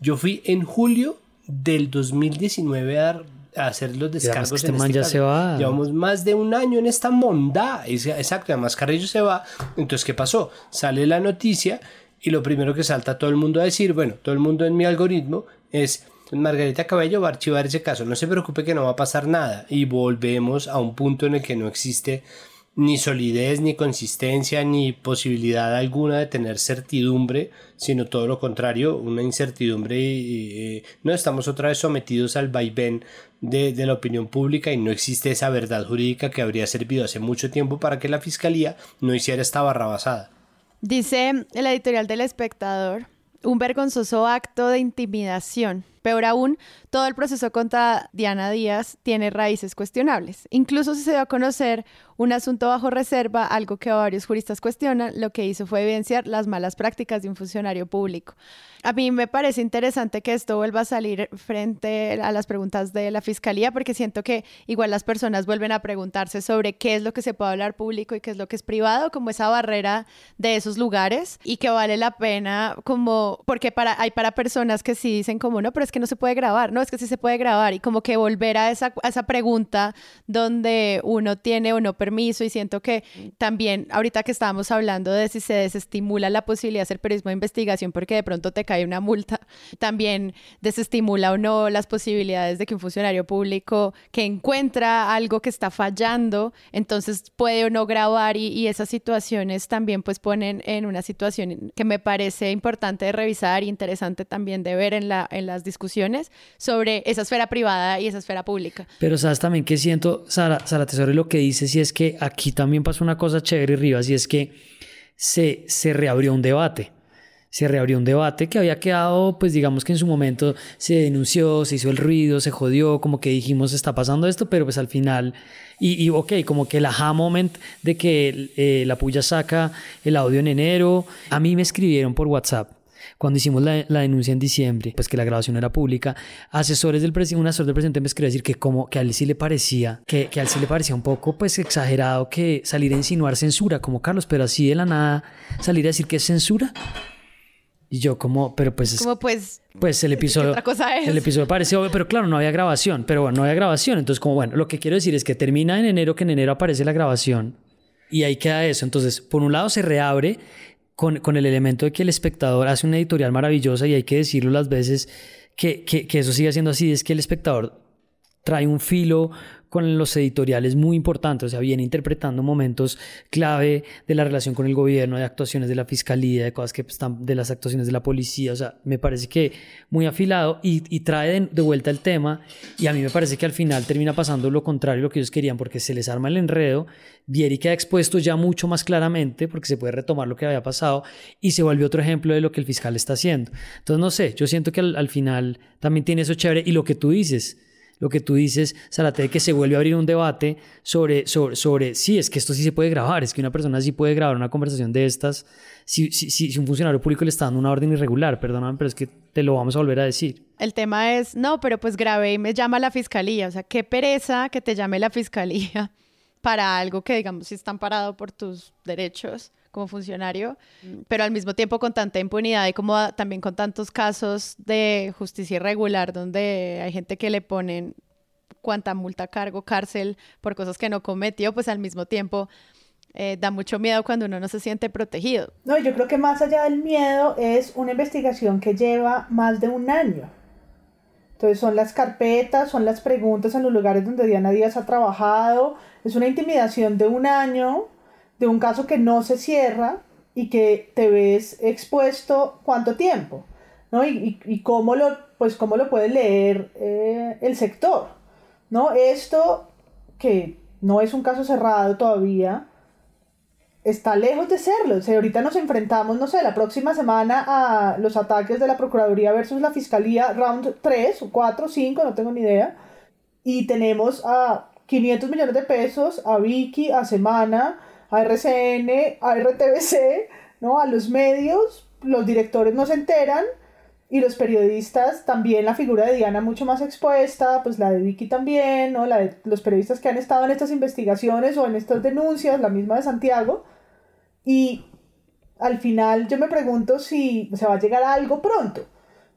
yo fui en julio del 2019 a, dar, a hacer los descargos. Este en este ya se va. Llevamos más de un año en esta monda. Exacto, además Carrillo se va. Entonces, ¿qué pasó? Sale la noticia y lo primero que salta todo el mundo a decir, bueno, todo el mundo en mi algoritmo es... Margarita Cabello va a archivar ese caso, no se preocupe que no va a pasar nada y volvemos a un punto en el que no existe ni solidez, ni consistencia, ni posibilidad alguna de tener certidumbre, sino todo lo contrario, una incertidumbre y no estamos otra vez sometidos al vaivén de, de, la opinión pública y no existe esa verdad jurídica que habría servido hace mucho tiempo para que la fiscalía no hiciera esta barra basada. Dice el editorial del espectador, un vergonzoso acto de intimidación Peor aún, todo el proceso contra Diana Díaz tiene raíces cuestionables. Incluso se dio a conocer un asunto bajo reserva, algo que varios juristas cuestionan, lo que hizo fue evidenciar las malas prácticas de un funcionario público. A mí me parece interesante que esto vuelva a salir frente a las preguntas de la fiscalía, porque siento que igual las personas vuelven a preguntarse sobre qué es lo que se puede hablar público y qué es lo que es privado, como esa barrera de esos lugares y que vale la pena como, porque hay para personas que sí dicen como, no, pero es que no se puede grabar, no, es que sí se puede grabar y como que volver a esa, a esa pregunta donde uno tiene o no permiso y siento que también ahorita que estábamos hablando de si se desestimula la posibilidad de hacer periodismo de investigación porque de pronto te cae una multa, también desestimula o no las posibilidades de que un funcionario público que encuentra algo que está fallando, entonces puede o no grabar y, y esas situaciones también pues ponen en una situación que me parece importante de revisar e interesante también de ver en, la, en las discusiones esa esfera privada y esa esfera pública. Pero sabes también que siento, Sara, Sara Tesoro, lo que dice si es que aquí también pasó una cosa chévere Rivas y es que se, se reabrió un debate se reabrió un debate que había quedado, pues digamos que en su momento se denunció, se hizo el ruido, se jodió, como que dijimos está pasando esto, pero pues al final, y, y ok, como que el aha moment de que eh, la puya saca el audio en enero, a mí me escribieron por WhatsApp cuando hicimos la, la, denuncia en diciembre, pues que la grabación era pública, asesores del presidente, un asesor del presidente me escribió decir que como que a él sí le parecía, que, que a él sí le parecía un poco pues exagerado que salir a insinuar censura, como Carlos, pero así de la nada salir a decir que es censura. Y yo como, pero pues... Como pues... Pues el episodio... Otra cosa es? El episodio pareció obvio, pero claro, no había grabación. Pero bueno, no había grabación. Entonces como, bueno, lo que quiero decir es que termina en enero, que en enero aparece la grabación. Y ahí queda eso. Entonces, por un lado se reabre con, con el elemento de que el espectador hace una editorial maravillosa y hay que decirlo las veces que, que, que eso sigue siendo así. Es que el espectador trae un filo con los editoriales muy importantes, o sea, viene interpretando momentos clave de la relación con el gobierno, de actuaciones de la fiscalía, de cosas que están de las actuaciones de la policía, o sea, me parece que muy afilado y, y trae de, de, vuelta el tema y a mí me parece que al final termina pasando lo contrario a lo que ellos querían porque se les arma el enredo, Vieri queda expuesto ya mucho más claramente porque se puede retomar lo que había pasado y se vuelve otro ejemplo de lo que el fiscal está haciendo. Entonces, no sé, yo siento que al, al final también tiene eso chévere y lo que tú dices, lo que tú dices, Zarate, que se vuelve a abrir un debate sobre, sobre, sobre, sí, es que esto sí se puede grabar, es que una persona sí puede grabar una conversación de estas, si, si, si un funcionario público le está dando una orden irregular, perdóname, pero es que te lo vamos a volver a decir. El tema es, no, pero pues grabé y me llama la fiscalía, o sea, qué pereza que te llame la fiscalía para algo que, digamos, si están parado por tus derechos como funcionario, pero al mismo tiempo con tanta impunidad y como también con tantos casos de justicia irregular donde hay gente que le ponen cuanta multa, cargo, cárcel por cosas que no cometió, pues al mismo tiempo eh, da mucho miedo cuando uno no se siente protegido. No, yo creo que más allá del miedo es una investigación que lleva más de un año. Entonces son las carpetas, son las preguntas en los lugares donde Diana Díaz ha trabajado, es una intimidación de un año de un caso que no se cierra y que te ves expuesto cuánto tiempo, ¿no? Y, y, y cómo, lo, pues, cómo lo puede leer eh, el sector, ¿no? Esto, que no es un caso cerrado todavía, está lejos de serlo. O sea, ahorita nos enfrentamos, no sé, la próxima semana a los ataques de la Procuraduría versus la Fiscalía, round 3 o 4 5, no tengo ni idea. Y tenemos a 500 millones de pesos, a Vicky, a Semana, a RCN, a RTBC, ¿no? A los medios, los directores no se enteran y los periodistas también la figura de Diana mucho más expuesta, pues la de Vicky también, ¿no? La de los periodistas que han estado en estas investigaciones o en estas denuncias, la misma de Santiago. Y al final yo me pregunto si se va a llegar a algo pronto,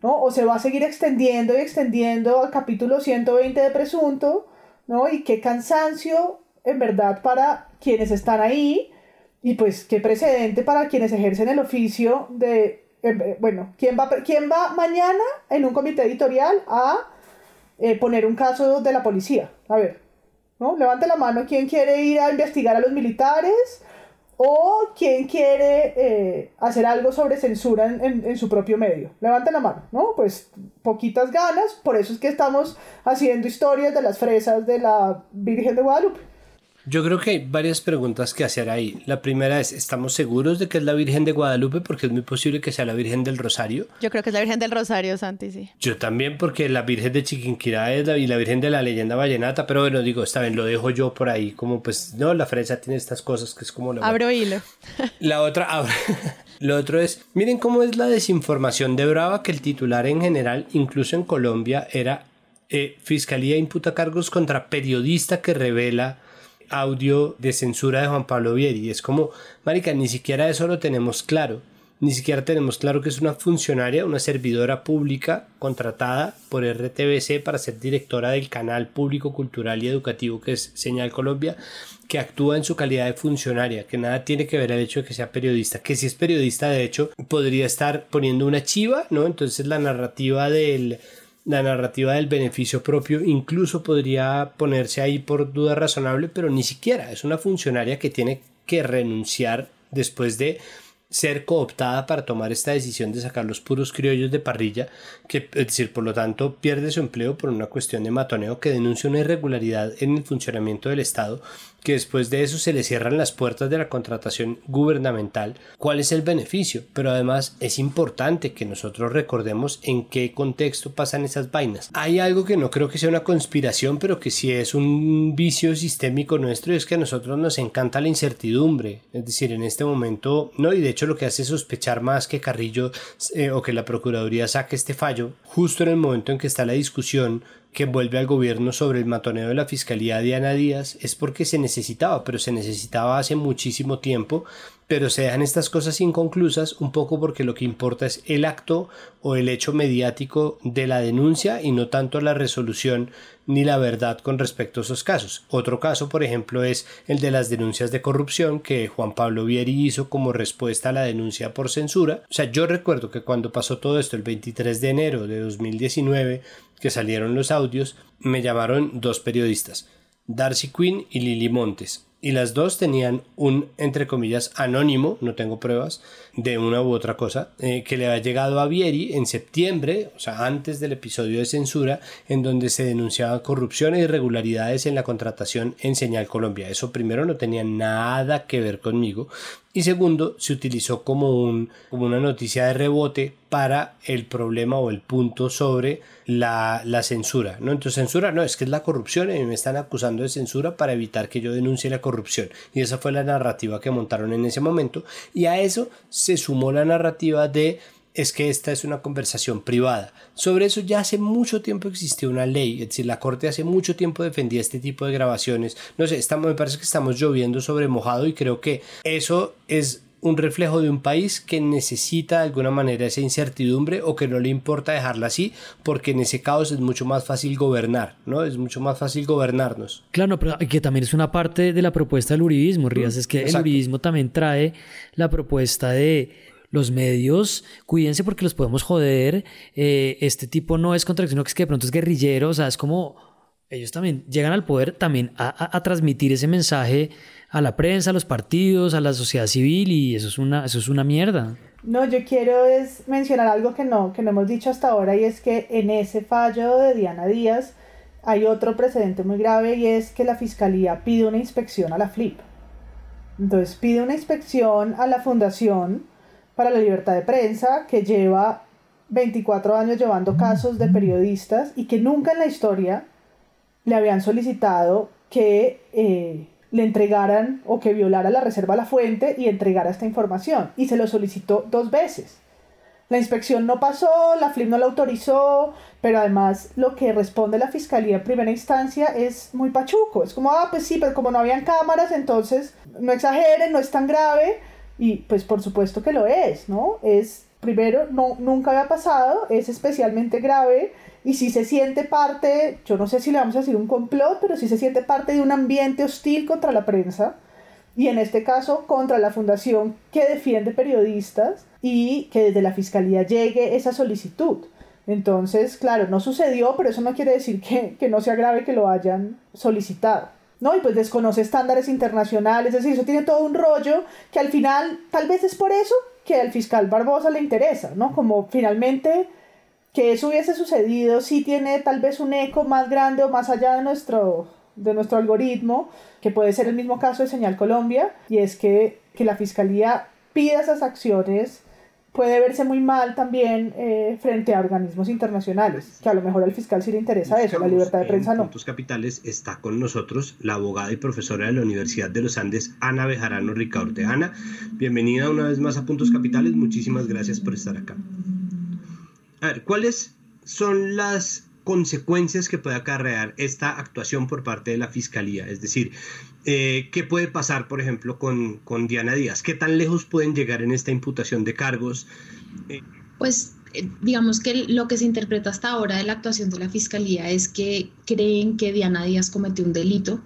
¿no? O se va a seguir extendiendo y extendiendo al capítulo 120 de presunto, ¿no? Y qué cansancio en verdad para quienes están ahí y pues qué precedente para quienes ejercen el oficio de, eh, bueno, ¿quién va, ¿quién va mañana en un comité editorial a eh, poner un caso de la policía? A ver, ¿no? Levante la mano quién quiere ir a investigar a los militares o quién quiere eh, hacer algo sobre censura en, en, su propio medio. Levante la mano, ¿no? Pues poquitas ganas, por eso es que estamos haciendo historias de las fresas de la Virgen de Guadalupe. Yo creo que hay varias preguntas que hacer ahí. La primera es, ¿estamos seguros de que es la Virgen de Guadalupe? Porque es muy posible que sea la Virgen del Rosario. Yo creo que es la Virgen del Rosario, Santi, sí. Yo también, porque la Virgen de Chiquinquirá es la, y la Virgen de la leyenda vallenata, pero bueno, digo, está bien, lo dejo yo por ahí, como pues, no, la fresa tiene estas cosas que es como la... Abro hilo. La otra, abro... Lo otro es, miren cómo es la desinformación de Brava, que el titular en general, incluso en Colombia, era eh, Fiscalía imputa cargos contra periodista que revela audio de censura de Juan Pablo Vieri. Es como, marica, ni siquiera eso lo tenemos claro. Ni siquiera tenemos claro que es una funcionaria, una servidora pública contratada por RTBC para ser directora del canal público, cultural y educativo que es Señal Colombia, que actúa en su calidad de funcionaria, que nada tiene que ver el hecho de que sea periodista, que si es periodista de hecho podría estar poniendo una chiva, ¿no? Entonces la narrativa del, la narrativa del beneficio propio incluso podría ponerse ahí por duda razonable, pero ni siquiera. Es una funcionaria que tiene que renunciar después de ser cooptada para tomar esta decisión de sacar los puros criollos de parrilla, que es decir, por lo tanto, pierde su empleo por una cuestión de matoneo que denuncia una irregularidad en el funcionamiento del Estado que después de eso se le cierran las puertas de la contratación gubernamental, ¿cuál es el beneficio? Pero además es importante que nosotros recordemos en qué contexto pasan esas vainas. Hay algo que no creo que sea una conspiración, pero que sí es un vicio sistémico nuestro, es que a nosotros nos encanta la incertidumbre. Es decir, en este momento, no, y de hecho lo que hace sospechar más que Carrillo eh, o que la Procuraduría saque este fallo, justo en el momento en que está la discusión que vuelve al gobierno sobre el matoneo de la Fiscalía Diana Díaz es porque se necesitaba, pero se necesitaba hace muchísimo tiempo pero se dejan estas cosas inconclusas un poco porque lo que importa es el acto o el hecho mediático de la denuncia y no tanto la resolución ni la verdad con respecto a esos casos. Otro caso, por ejemplo, es el de las denuncias de corrupción que Juan Pablo Vieri hizo como respuesta a la denuncia por censura. O sea, yo recuerdo que cuando pasó todo esto el 23 de enero de 2019, que salieron los audios, me llamaron dos periodistas, Darcy Quinn y Lili Montes y las dos tenían un, entre comillas, anónimo, no tengo pruebas, de una u otra cosa, eh, que le había llegado a Vieri en septiembre, o sea, antes del episodio de censura, en donde se denunciaban corrupción e irregularidades en la contratación en Señal Colombia. Eso primero no tenía nada que ver conmigo, y segundo, se utilizó como, un, como una noticia de rebote para el problema o el punto sobre la, la, censura. ¿no? Entonces, censura no, es que es la corrupción me están acusando de censura para evitar que yo denuncie la corrupción. Y esa fue la narrativa que montaron en ese momento. Y a eso se sumó la narrativa de es que esta es una conversación privada. Sobre eso ya hace mucho tiempo existió una ley, es decir, la Corte hace mucho tiempo defendía este tipo de grabaciones. No sé, estamos, me parece que estamos lloviendo sobre mojado y creo que eso es un reflejo de un país que necesita de alguna manera esa incertidumbre o que no le importa dejarla así porque en ese caos es mucho más fácil gobernar, ¿no? Es mucho más fácil gobernarnos. Claro, pero que también es una parte de la propuesta del uribismo, Rías, es que el uribismo también trae la propuesta de los medios, cuídense porque los podemos joder, eh, este tipo no es contracción, que es que de pronto es guerrillero, o sea, es como ellos también llegan al poder también a, transmitir ese mensaje a la prensa, a los partidos, a la sociedad civil y eso es una, eso es una mierda. No, yo quiero es mencionar algo que no, que no hemos dicho hasta ahora y es que en ese fallo de Diana Díaz hay otro precedente muy grave y es que la fiscalía pide una inspección a la FLIP. Entonces pide una inspección a la fundación para la libertad de prensa, que lleva 24 años llevando casos de periodistas y que nunca en la historia le habían solicitado que eh, le entregaran o que violara la reserva a la fuente y entregara esta información. Y se lo solicitó dos veces. La inspección no pasó, la FLIP no la autorizó, pero además lo que responde la fiscalía en primera instancia es muy pachuco. Es como, ah, pues sí, pero como no habían cámaras, entonces no exageren, no es tan grave. Y pues por supuesto que lo es, ¿no? Es, primero, no, nunca había pasado, es especialmente grave y si se siente parte, yo no sé si le vamos a decir un complot, pero si se siente parte de un ambiente hostil contra la prensa y en este caso contra la fundación que defiende periodistas y que desde la fiscalía llegue esa solicitud. Entonces, claro, no sucedió, pero eso no quiere decir que, que no sea grave que lo hayan solicitado. ¿No? Y pues desconoce estándares internacionales, es decir, eso tiene todo un rollo que al final tal vez es por eso que al fiscal Barbosa le interesa, ¿no? Como finalmente que eso hubiese sucedido sí tiene tal vez un eco más grande o más allá de nuestro, de nuestro algoritmo, que puede ser el mismo caso de Señal Colombia, y es que, que la fiscalía pida esas acciones puede verse muy mal también eh, frente a organismos internacionales, que a lo mejor al fiscal sí le interesa eso, la libertad de prensa no. Puntos Capitales está con nosotros la abogada y profesora de la Universidad de los Andes, Ana Bejarano Ricaurte. Ana, bienvenida una vez más a Puntos Capitales, muchísimas gracias por estar acá. A ver, ¿cuáles son las consecuencias que puede acarrear esta actuación por parte de la Fiscalía? Es decir, eh, ¿qué puede pasar, por ejemplo, con, Diana Díaz? ¿Qué tan lejos pueden llegar en esta imputación de cargos? Eh, pues eh, digamos que lo que se interpreta hasta ahora de la actuación de la Fiscalía es que creen que Diana Díaz cometió un delito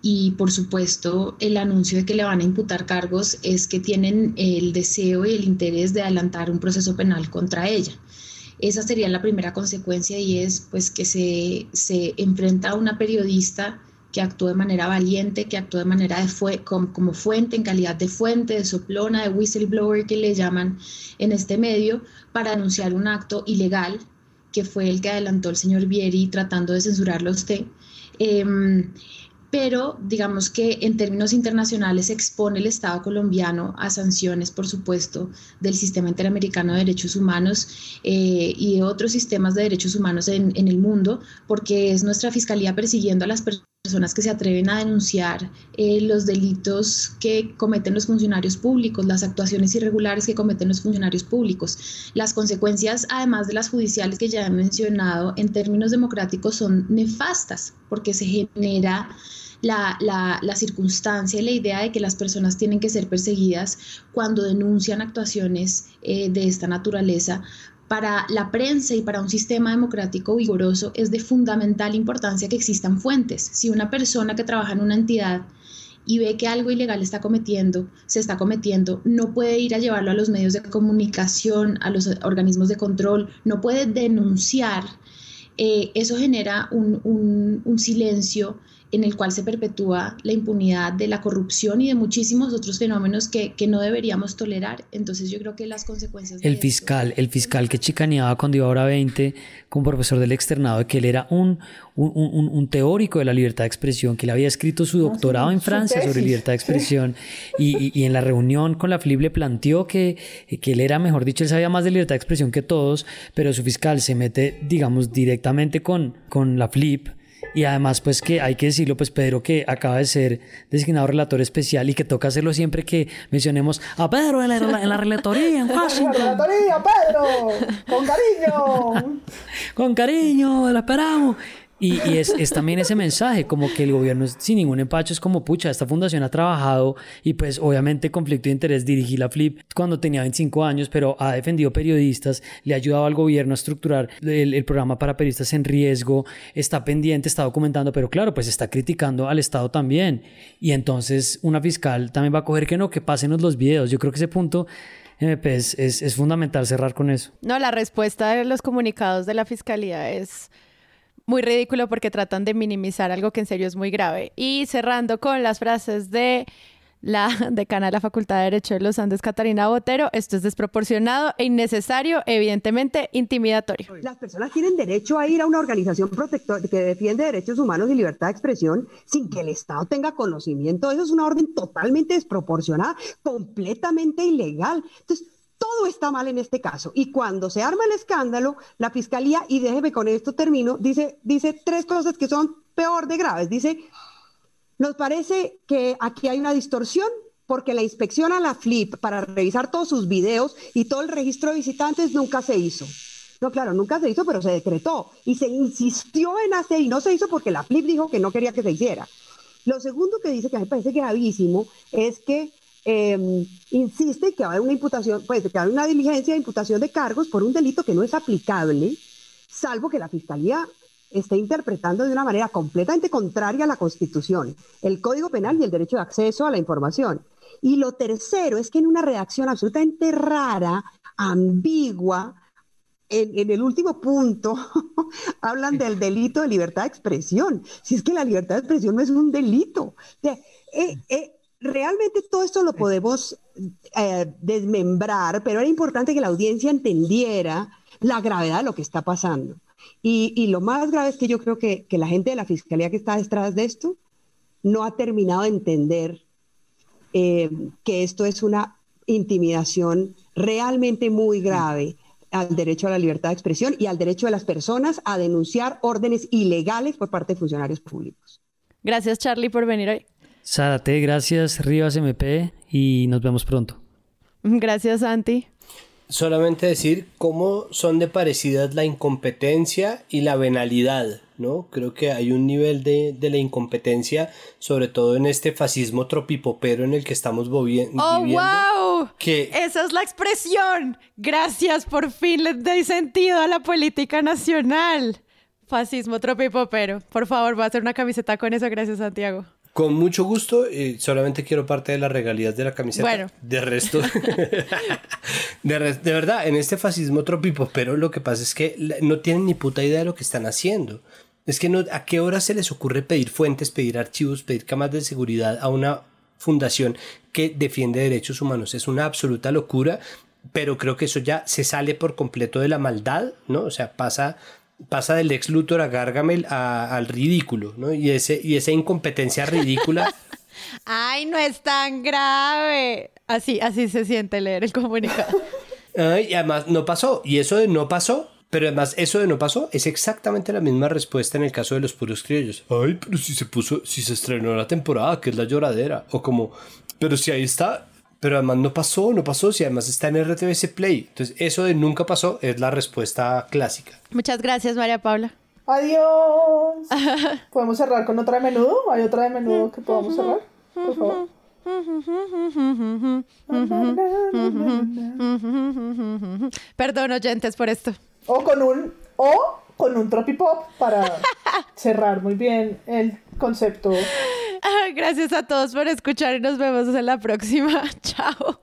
y por supuesto el anuncio de que le van a imputar cargos es que tienen el deseo y el interés de adelantar un proceso penal contra ella. Esa sería la primera consecuencia y es pues que se, se enfrenta a una periodista que actuó de manera valiente, que actuó de manera como, fuente, en calidad de fuente, de soplona, de whistleblower que le llaman en este medio, para anunciar un acto ilegal, que fue el que adelantó el señor Vieri tratando de censurarlo a usted. Eh, pero digamos que en términos internacionales expone el Estado colombiano a sanciones, por supuesto, del sistema interamericano de derechos humanos eh, y de otros sistemas de derechos humanos en, el mundo, porque es nuestra fiscalía persiguiendo a las personas que se atreven a denunciar eh, los delitos que cometen los funcionarios públicos, las actuaciones irregulares que cometen los funcionarios públicos. Las consecuencias, además de las judiciales que ya he mencionado, en términos democráticos son nefastas, porque se genera la, la, circunstancia y la idea de que las personas tienen que ser perseguidas cuando denuncian actuaciones eh, de esta naturaleza. Para la prensa y para un sistema democrático vigoroso es de fundamental importancia que existan fuentes. Si una persona que trabaja en una entidad y ve que algo ilegal está cometiendo, se está cometiendo, no puede ir a llevarlo a los medios de comunicación, a los organismos de control, no puede denunciar, eh, eso genera un, silencio en el cual se perpetúa la impunidad de la corrupción y de muchísimos otros fenómenos que, que no deberíamos tolerar. Entonces yo creo que las consecuencias... El fiscal, el fiscal que chicaneaba cuando iba a hora 20 como profesor del externado, de que él era un, un, un, un, teórico de la libertad de expresión, que él había escrito su ah, doctorado en Francia sobre libertad de expresión. Y, y, en la reunión con la FLIP le planteó que, que él era, mejor dicho, él sabía más de libertad de expresión que todos, pero su fiscal se mete, digamos, directamente con, con la FLIP y además, pues que hay que decirlo, pues Pedro que acaba de ser designado relator especial y que toca hacerlo siempre que mencionemos a Pedro en la, en la relatoría en Washington. relatoría, Pedro! ¡Con cariño! Con cariño, lo esperamos. Y, es, también ese mensaje, como que el gobierno sin ningún empacho es como, pucha, esta fundación ha trabajado y pues obviamente conflicto de interés, dirigí la FLIP cuando tenía 25 años, pero ha defendido periodistas, le ha ayudado al gobierno a estructurar el, programa para periodistas en riesgo, está pendiente, está documentando, pero claro, pues está criticando al Estado también. Y entonces una fiscal también va a coger que no, que pásenos los videos. Yo creo que ese punto... MP, es, es fundamental cerrar con eso. No, la respuesta de los comunicados de la fiscalía es muy ridículo porque tratan de minimizar algo que en serio es muy grave. Y cerrando con las frases de la decana de la Facultad de Derecho de los Andes, Catarina Botero, esto es desproporcionado e innecesario, evidentemente intimidatorio. Las personas tienen derecho a ir a una organización protector que defiende derechos humanos y libertad de expresión sin que el Estado tenga conocimiento. Eso es una orden totalmente desproporcionada, completamente ilegal. Entonces, todo está mal en este caso. Y cuando se arma el escándalo, la fiscalía, y déjeme con esto termino, dice, dice tres cosas que son peor de graves. Dice, nos parece que aquí hay una distorsión porque la inspección a la FLIP para revisar todos sus videos y todo el registro de visitantes nunca se hizo. No, claro, nunca se hizo, pero se decretó y se insistió en hacer y no se hizo porque la FLIP dijo que no quería que se hiciera. Lo segundo que dice que me parece gravísimo es que eh, insiste que va a haber una imputación, pues que va a haber una diligencia de imputación de cargos por un delito que no es aplicable, salvo que la Fiscalía esté interpretando de una manera completamente contraria a la Constitución, el Código Penal y el derecho de acceso a la información. Y lo tercero es que en una redacción absolutamente rara, ambigua, en, el último punto hablan del delito de libertad de expresión. Si es que la libertad de expresión no es un delito. Eh, eh, realmente todo esto lo podemos eh, desmembrar, pero era importante que la audiencia entendiera la gravedad de lo que está pasando. Y, lo más grave es que yo creo que, que, la gente de la fiscalía que está detrás de esto no ha terminado de entender que esto es una intimidación realmente muy grave al derecho a la libertad de expresión y al derecho de las personas a denunciar órdenes ilegales por parte de funcionarios públicos. Gracias Charlie por venir hoy. Zárate, gracias Rivas MP y nos vemos pronto. Gracias Santi. Solamente decir cómo son de parecidas la incompetencia y la venalidad. ¿no? Creo que hay un nivel de, la incompetencia, sobre todo en este fascismo tropipopero en el que estamos viviendo. ¡Oh, wow! Que... Esa es la expresión. Gracias, por fin le doy sentido a la política nacional. Fascismo tropipopero. Por favor, voy a hacer una camiseta con eso. Gracias, Santiago. Con mucho gusto, y solamente quiero parte de las regalías de la camiseta. Bueno. De resto. de, de, verdad, en este fascismo tropipopero lo que pasa es que no tienen ni puta idea de lo que están haciendo. Es que no, ¿a qué hora se les ocurre pedir fuentes, pedir archivos, pedir camas de seguridad a una fundación que defiende derechos humanos? Es una absoluta locura, pero creo que eso ya se sale por completo de la maldad, ¿no? O sea, pasa, pasa del ex Luthor a Gargamel al ridículo, ¿no? Y, ese, y esa incompetencia ridícula. Ay, no es tan grave. Así, así se siente leer el comunicado. Ay, y además no pasó. Y eso de no pasó pero además, eso de no pasó es exactamente la misma respuesta en el caso de los puros criollos. Ay, pero si se puso, si se estrenó la temporada, que es la lloradera. O como, pero si ahí está, pero además no pasó, no pasó, si además está en RTBC Play. Entonces, eso de nunca pasó es la respuesta clásica. Muchas gracias, María Paula. Adiós. ¿Podemos cerrar con otra de menudo? ¿Hay otra de menudo que podamos cerrar? Por favor. Perdón, oyentes, por esto. O con un, o con un tropipop para cerrar muy bien el concepto. Gracias a todos por escuchar y nos vemos en la próxima. Chao.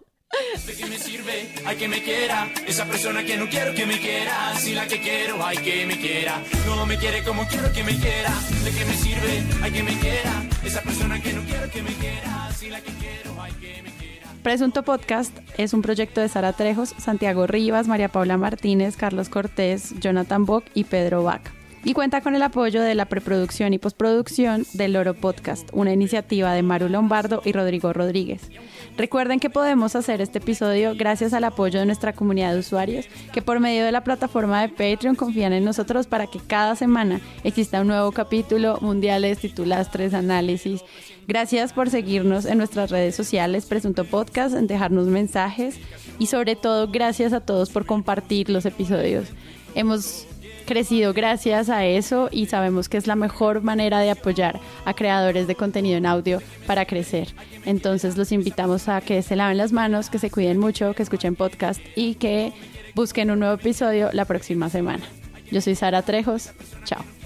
¿De qué me sirve? Hay que me quiera. Esa persona que no quiero que me quiera. Si la que quiero, hay que me quiera. No me quiere como quiero que me quiera. ¿De qué me sirve? Hay que me quiera. Esa persona que no quiero que me quiera. Si la que quiero, hay que me quiera. Presunto Podcast es un proyecto de Sara Trejos, Santiago Rivas, María Paula Martínez, Carlos Cortés, Jonathan Bock y Pedro Vaca. Y cuenta con el apoyo de la preproducción y postproducción del Loro Podcast, una iniciativa de Maru Lombardo y Rodrigo Rodríguez. Recuerden que podemos hacer este episodio gracias al apoyo de nuestra comunidad de usuarios que por medio de la plataforma de Patreon confían en nosotros para que cada semana exista un nuevo capítulo, mundiales, titulastres, análisis Gracias por seguirnos en nuestras redes sociales, Presunto Podcast, en dejarnos mensajes y sobre todo gracias a todos por compartir los episodios. Hemos crecido gracias a eso y sabemos que es la mejor manera de apoyar a creadores de contenido en audio para crecer. Entonces los invitamos a que se laven las manos, que se cuiden mucho, que escuchen podcast y que busquen un nuevo episodio la próxima semana. Yo soy Sara Trejos. Chao.